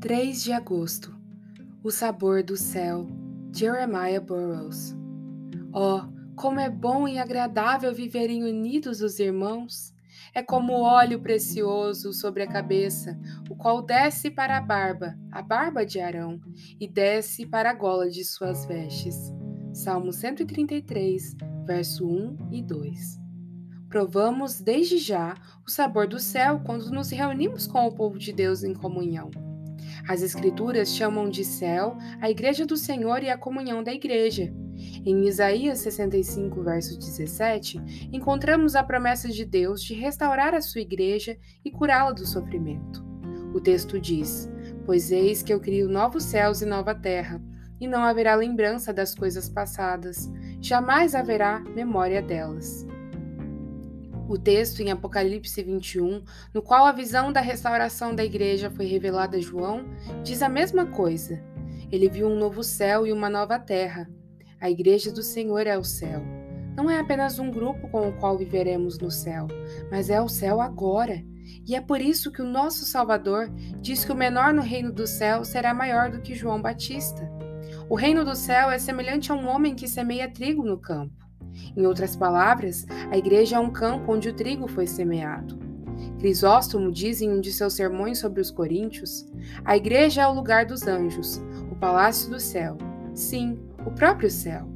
3 de agosto O sabor do céu, Jeremiah Burroughs. Oh, como é bom e agradável viverem unidos os irmãos! É como óleo precioso sobre a cabeça, o qual desce para a barba, a barba de Arão, e desce para a gola de suas vestes. Salmo 133, verso 1 e 2. Provamos desde já o sabor do céu quando nos reunimos com o povo de Deus em comunhão. As Escrituras chamam de céu a igreja do Senhor e a comunhão da igreja. Em Isaías 65, verso 17, encontramos a promessa de Deus de restaurar a sua igreja e curá-la do sofrimento. O texto diz: Pois eis que eu crio novos céus e nova terra, e não haverá lembrança das coisas passadas, jamais haverá memória delas. O texto em Apocalipse 21, no qual a visão da restauração da igreja foi revelada a João, diz a mesma coisa. Ele viu um novo céu e uma nova terra. A igreja do Senhor é o céu. Não é apenas um grupo com o qual viveremos no céu, mas é o céu agora. E é por isso que o nosso Salvador diz que o menor no reino do céu será maior do que João Batista. O reino do céu é semelhante a um homem que semeia trigo no campo. Em outras palavras, a igreja é um campo onde o trigo foi semeado. Crisóstomo diz em um de seus sermões sobre os coríntios: a igreja é o lugar dos anjos, o palácio do céu. Sim, o próprio céu.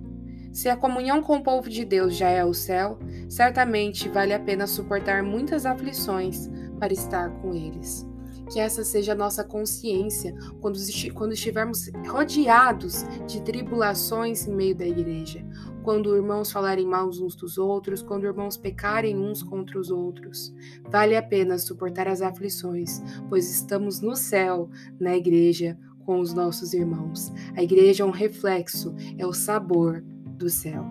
Se a comunhão com o povo de Deus já é o céu, certamente vale a pena suportar muitas aflições para estar com eles que essa seja a nossa consciência quando, estivermos rodeados de tribulações em meio da igreja, quando irmãos falarem mal uns dos outros, quando irmãos pecarem uns contra os outros. Vale a pena suportar as aflições, pois estamos no céu, na igreja, com os nossos irmãos. A igreja é um reflexo, é o sabor do céu.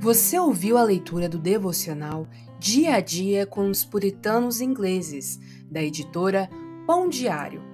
Você ouviu a leitura do devocional Dia a Dia com os Puritanos Ingleses, da editora Pão Diário.